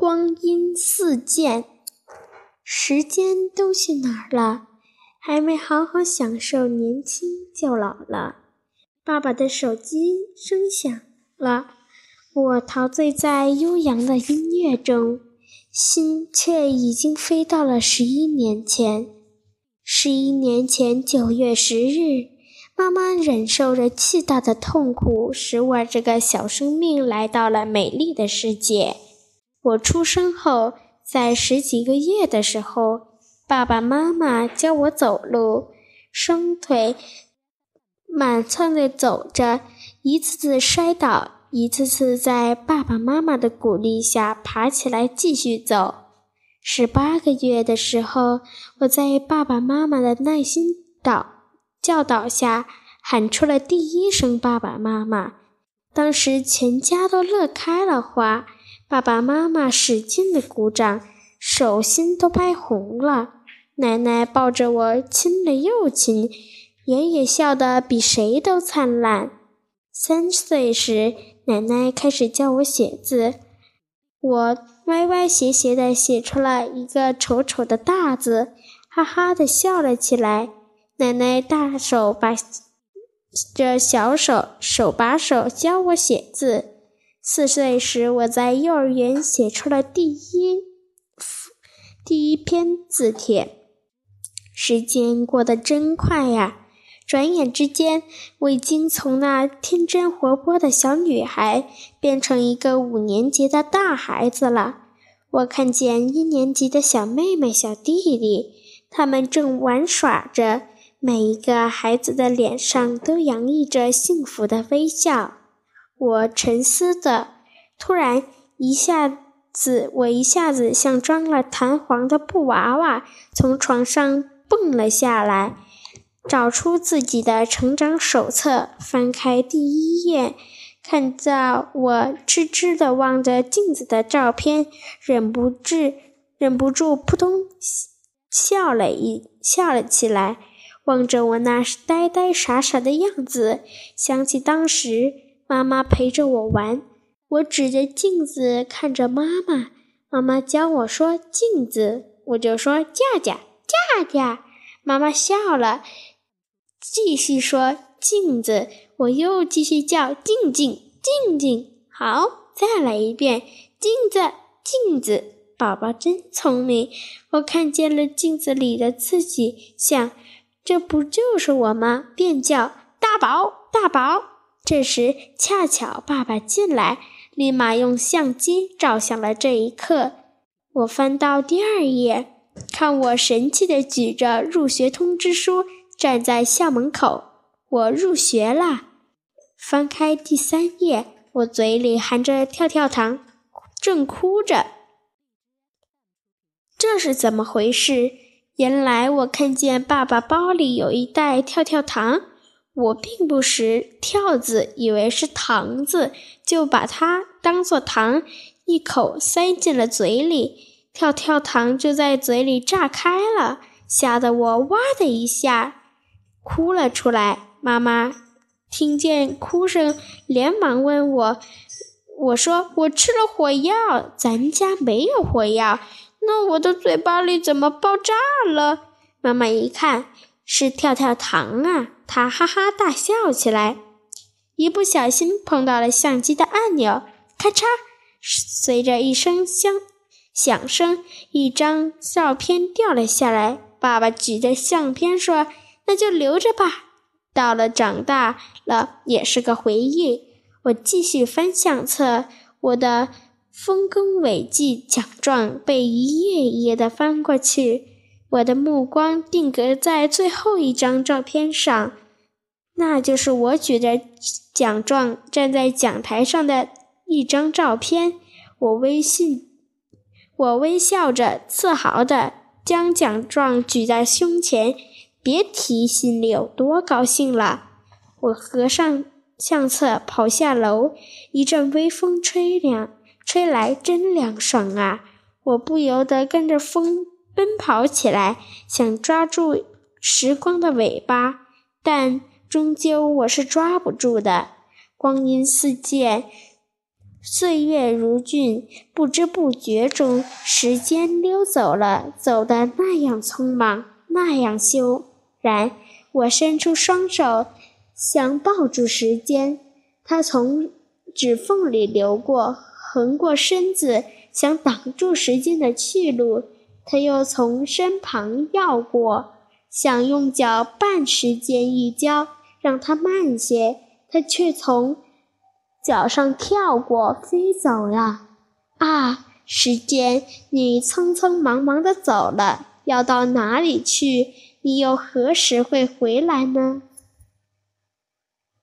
光阴似箭，时间都去哪儿了？还没好好享受年轻就老了。爸爸的手机声响了，我陶醉在悠扬的音乐中，心却已经飞到了十一年前。十一年前九月十日，妈妈忍受着巨大的痛苦，使我这个小生命来到了美丽的世界。我出生后，在十几个月的时候，爸爸妈妈教我走路，双腿满窜的走着，一次次摔倒，一次次在爸爸妈妈的鼓励下爬起来继续走。十八个月的时候，我在爸爸妈妈的耐心导教导下，喊出了第一声“爸爸妈妈”，当时全家都乐开了花。爸爸妈妈使劲地鼓掌，手心都拍红了。奶奶抱着我亲了又亲，爷爷笑得比谁都灿烂。三岁时，奶奶开始教我写字，我歪歪斜斜地写出了一个丑丑的大字，哈哈地笑了起来。奶奶大手把着小手，手把手教我写字。四岁时，我在幼儿园写出了第一第一篇字帖。时间过得真快呀！转眼之间，我已经从那天真活泼的小女孩变成一个五年级的大孩子了。我看见一年级的小妹妹、小弟弟，他们正玩耍着，每一个孩子的脸上都洋溢着幸福的微笑。我沉思着，突然一下子，我一下子像装了弹簧的布娃娃，从床上蹦了下来，找出自己的成长手册，翻开第一页，看到我痴痴地望着镜子的照片，忍不住忍不住扑通笑了一笑了起来，望着我那呆呆傻傻的样子，想起当时。妈妈陪着我玩，我指着镜子看着妈妈。妈妈教我说“镜子”，我就说“架架架架”。妈妈笑了，继续说“镜子”，我又继续叫“静静静静”。好，再来一遍“镜子镜子”。宝宝真聪明，我看见了镜子里的自己，想，这不就是我吗？便叫“大宝大宝”。这时，恰巧爸爸进来，立马用相机照相了这一刻。我翻到第二页，看我神气地举着入学通知书站在校门口，我入学了。翻开第三页，我嘴里含着跳跳糖，正哭着。这是怎么回事？原来我看见爸爸包里有一袋跳跳糖。我并不识“跳”字，以为是“糖”字，就把它当做糖，一口塞进了嘴里。跳跳糖就在嘴里炸开了，吓得我哇的一下哭了出来。妈妈听见哭声，连忙问我：“我说我吃了火药，咱家没有火药，那我的嘴巴里怎么爆炸了？”妈妈一看。是跳跳糖啊！他哈哈大笑起来，一不小心碰到了相机的按钮，咔嚓！随着一声响响声，一张照片掉了下来。爸爸举着相片说：“那就留着吧，到了长大了也是个回忆。”我继续翻相册，我的丰功伟绩奖状被一页一页的翻过去。我的目光定格在最后一张照片上，那就是我举着奖状站在讲台上的一张照片。我微信，我微笑着，自豪的将奖状举在胸前，别提心里有多高兴了。我合上相册，跑下楼，一阵微风吹凉，吹来真凉爽啊！我不由得跟着风。奔跑起来，想抓住时光的尾巴，但终究我是抓不住的。光阴似箭，岁月如骏，不知不觉中，时间溜走了，走得那样匆忙，那样休然。我伸出双手，想抱住时间，它从指缝里流过，横过身子，想挡住时间的去路；他又从身旁绕过，想用脚绊时间一跤，让它慢些。他却从脚上跳过，飞走了。啊，时间，你匆匆忙忙的走了，要到哪里去？你又何时会回来呢？